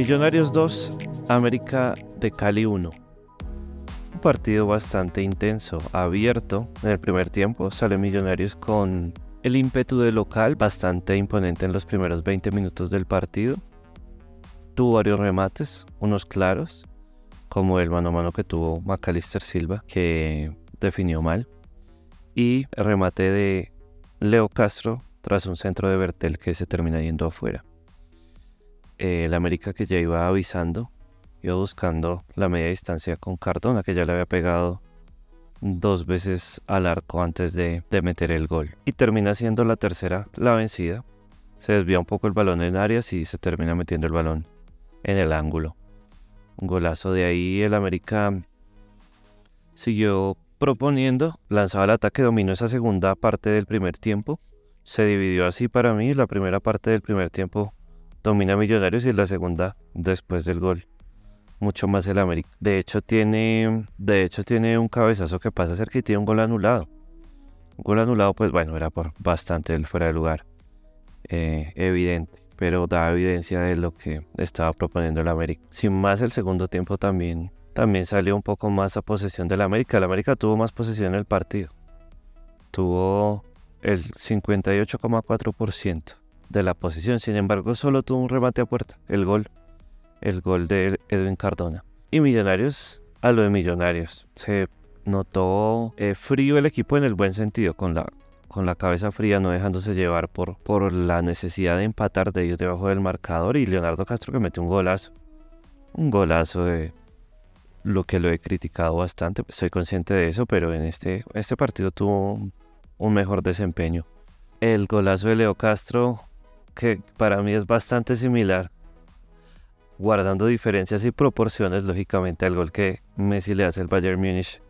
Millonarios 2, América de Cali 1. Un partido bastante intenso, abierto. En el primer tiempo sale Millonarios con el ímpetu de local bastante imponente en los primeros 20 minutos del partido. Tuvo varios remates, unos claros, como el mano a mano que tuvo Macalister Silva, que definió mal. Y el remate de Leo Castro tras un centro de Bertel que se termina yendo afuera. El América que ya iba avisando, iba buscando la media distancia con Cardona, que ya le había pegado dos veces al arco antes de, de meter el gol. Y termina siendo la tercera la vencida. Se desvía un poco el balón en áreas y se termina metiendo el balón en el ángulo. Un golazo de ahí, el América siguió proponiendo, lanzaba el ataque, dominó esa segunda parte del primer tiempo. Se dividió así para mí, la primera parte del primer tiempo domina Millonarios y la segunda después del gol. Mucho más el América. De hecho tiene, de hecho tiene un cabezazo que pasa cerca y tiene un gol anulado. Un gol anulado, pues bueno, era por bastante el fuera de lugar. Eh, evidente pero da evidencia de lo que estaba proponiendo el América. Sin más, el segundo tiempo también, también salió un poco más a posesión del América. El América tuvo más posesión en el partido. Tuvo el 58,4% de la posición. Sin embargo, solo tuvo un remate a puerta, el gol, el gol de Edwin Cardona. Y Millonarios, a lo de Millonarios, se notó eh, frío el equipo en el buen sentido, con la con la cabeza fría, no dejándose llevar por, por la necesidad de empatar de ellos debajo del marcador. Y Leonardo Castro que mete un golazo. Un golazo de lo que lo he criticado bastante. Soy consciente de eso, pero en este, este partido tuvo un mejor desempeño. El golazo de Leo Castro, que para mí es bastante similar, guardando diferencias y proporciones, lógicamente, al gol que Messi le hace al Bayern Múnich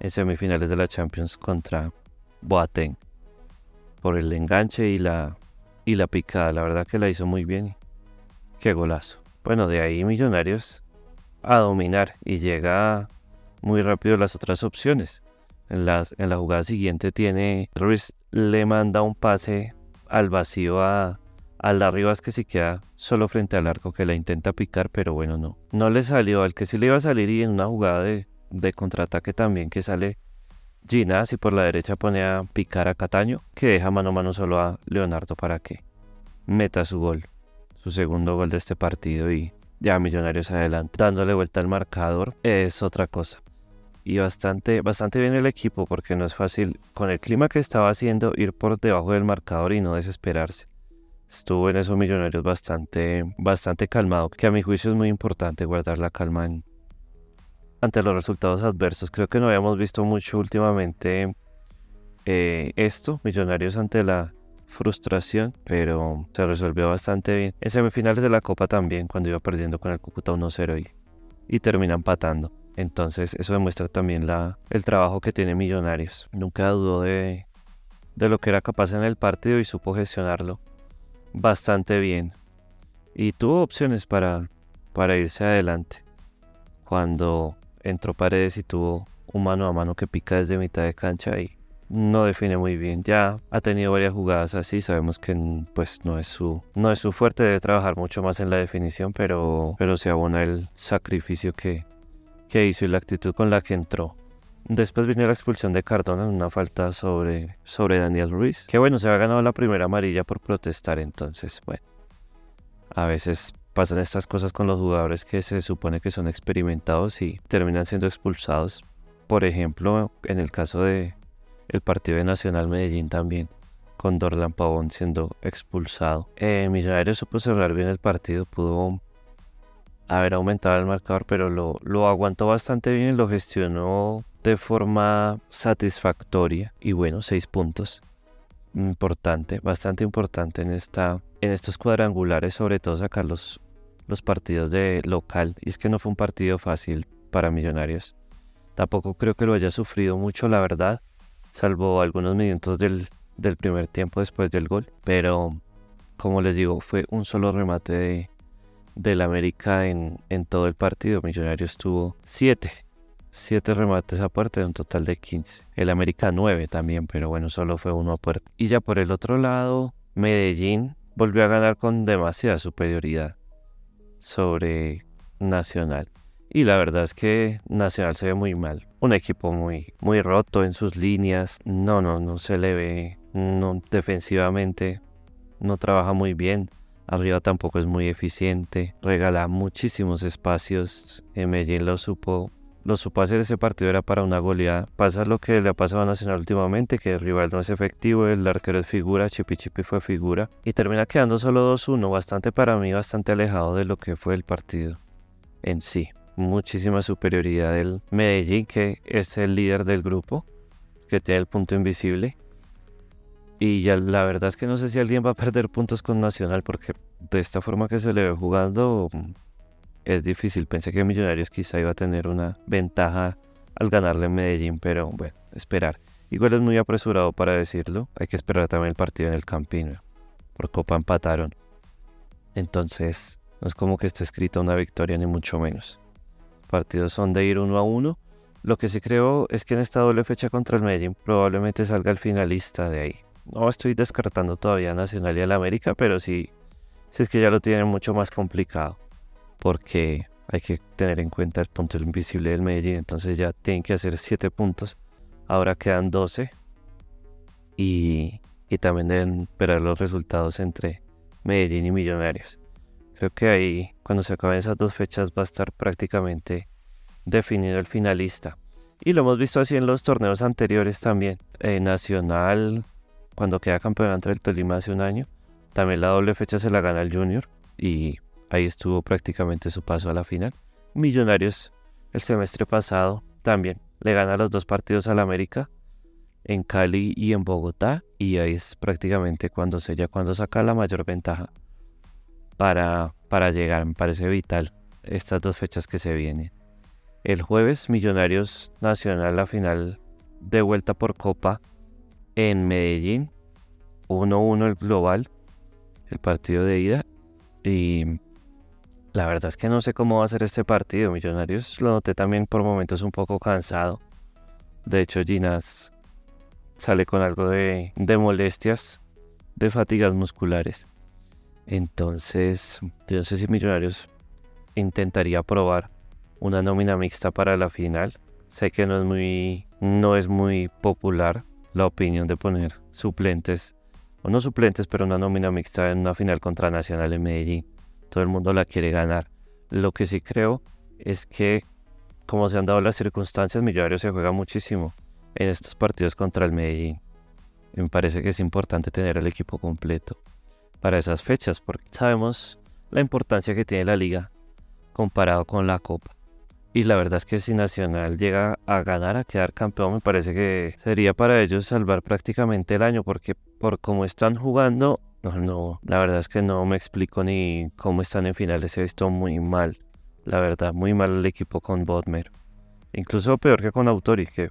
en semifinales de la Champions contra Boateng por el enganche y la, y la picada. La verdad que la hizo muy bien. Qué golazo. Bueno, de ahí Millonarios a dominar y llega muy rápido las otras opciones. En, las, en la jugada siguiente tiene Ruiz le manda un pase al vacío a, a Larribas que se queda solo frente al arco que la intenta picar, pero bueno, no. No le salió, al que sí le iba a salir y en una jugada de, de contraataque también que sale Ginás y por la derecha pone a picar a Cataño, que deja mano a mano solo a Leonardo para que meta su gol, su segundo gol de este partido y ya Millonarios adelante. Dándole vuelta al marcador es otra cosa. Y bastante, bastante bien el equipo porque no es fácil con el clima que estaba haciendo ir por debajo del marcador y no desesperarse. Estuvo en esos Millonarios bastante, bastante calmado, que a mi juicio es muy importante guardar la calma ante los resultados adversos. Creo que no habíamos visto mucho últimamente eh, esto, Millonarios ante la frustración, pero se resolvió bastante bien. En semifinales de la Copa también, cuando iba perdiendo con el Cúcuta 1-0 y, y termina empatando. Entonces eso demuestra también la, el trabajo que tiene Millonarios. Nunca dudó de, de lo que era capaz en el partido y supo gestionarlo bastante bien. Y tuvo opciones para, para irse adelante. Cuando entró Paredes y tuvo un mano a mano que pica desde mitad de cancha y no define muy bien. Ya ha tenido varias jugadas así, sabemos que pues no es su no es su fuerte, debe trabajar mucho más en la definición, pero pero se abona el sacrificio que que hizo y la actitud con la que entró. Después vino la expulsión de Cardona en una falta sobre, sobre Daniel Ruiz. Que bueno, se ha ganado la primera amarilla por protestar. Entonces, bueno, a veces pasan estas cosas con los jugadores que se supone que son experimentados y terminan siendo expulsados. Por ejemplo, en el caso de el partido de Nacional Medellín también, con Dorlan Pavón siendo expulsado. Eh, Millonarios supo cerrar bien el partido, pudo haber aumentado el marcador, pero lo, lo aguantó bastante bien lo gestionó de forma satisfactoria. Y bueno, seis puntos importante, bastante importante en, esta, en estos cuadrangulares, sobre todo sacar los, los partidos de local. Y es que no fue un partido fácil para Millonarios. Tampoco creo que lo haya sufrido mucho, la verdad, salvo algunos minutos del, del primer tiempo después del gol. Pero, como les digo, fue un solo remate de, del América en, en todo el partido. Millonarios tuvo 7 7 remates a puerta de un total de 15. El América 9 también, pero bueno, solo fue uno a puerta. Y ya por el otro lado, Medellín volvió a ganar con demasiada superioridad. sobre Nacional. Y la verdad es que Nacional se ve muy mal. Un equipo muy, muy roto en sus líneas. No, no, no se le ve. No, defensivamente no trabaja muy bien. Arriba tampoco es muy eficiente. Regala muchísimos espacios. Medellín lo supo lo supo hacer ese partido era para una goleada. Pasa lo que le ha pasado a Nacional últimamente, que el rival no es efectivo, el arquero es figura, Chipi Chipi fue figura. Y termina quedando solo 2-1, bastante para mí, bastante alejado de lo que fue el partido en sí. Muchísima superioridad del Medellín, que es el líder del grupo, que tiene el punto invisible. Y ya la verdad es que no sé si alguien va a perder puntos con Nacional, porque de esta forma que se le ve jugando, es difícil. Pensé que Millonarios quizá iba a tener una ventaja al ganarle en Medellín, pero bueno, esperar. Igual es muy apresurado para decirlo. Hay que esperar también el partido en el Campino. Por Copa empataron. Entonces, no es como que esté escrita una victoria, ni mucho menos. Partidos son de ir uno a uno. Lo que sí creo es que en esta doble fecha contra el Medellín probablemente salga el finalista de ahí. No estoy descartando todavía Nacional y el América, pero sí, sí es que ya lo tienen mucho más complicado porque hay que tener en cuenta el punto invisible del Medellín, entonces ya tienen que hacer 7 puntos, ahora quedan 12 y, y también deben esperar los resultados entre Medellín y Millonarios. Creo que ahí, cuando se acaben esas dos fechas, va a estar prácticamente definido el finalista. Y lo hemos visto así en los torneos anteriores también. Eh, Nacional, cuando queda campeón entre el Tolima hace un año, también la doble fecha se la gana el Junior. Y Ahí estuvo prácticamente su paso a la final. Millonarios el semestre pasado también le gana los dos partidos al América en Cali y en Bogotá y ahí es prácticamente cuando se ya cuando saca la mayor ventaja para, para llegar. Me parece vital estas dos fechas que se vienen. El jueves Millonarios Nacional la final de vuelta por Copa en Medellín. 1-1 el global, el partido de ida. Y la verdad es que no sé cómo va a ser este partido. Millonarios lo noté también por momentos un poco cansado. De hecho, Ginas sale con algo de, molestias, de fatigas musculares. Entonces, yo no sé si Millonarios intentaría probar una nómina mixta para la final. Sé que no es muy, no es muy popular la opinión de poner suplentes, o no suplentes, pero una nómina mixta en una final contra Nacional en Medellín todo el mundo la quiere ganar. Lo que sí creo es que, como se han dado las circunstancias, Millonarios se juega muchísimo en estos partidos contra el Medellín. me parece que es importante tener el equipo completo para esas fechas, porque sabemos la importancia que tiene la liga comparado con la Copa. Y la verdad es que si Nacional llega a ganar, a quedar campeón, me parece que sería para ellos salvar prácticamente el año, porque por cómo están jugando, no, no, la verdad es que no me explico ni cómo están en finales. He visto muy mal, la verdad, muy mal el equipo con Bodmer. Incluso peor que con Autori, que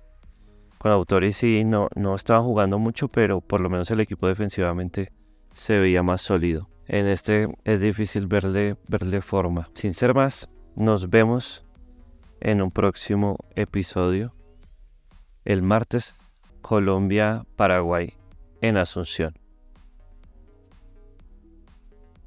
con Autori sí no, no estaba jugando mucho, pero por lo menos el equipo defensivamente se veía más sólido. En este es difícil verle, verle forma. Sin ser más, nos vemos en un próximo episodio. El martes, Colombia-Paraguay en Asunción.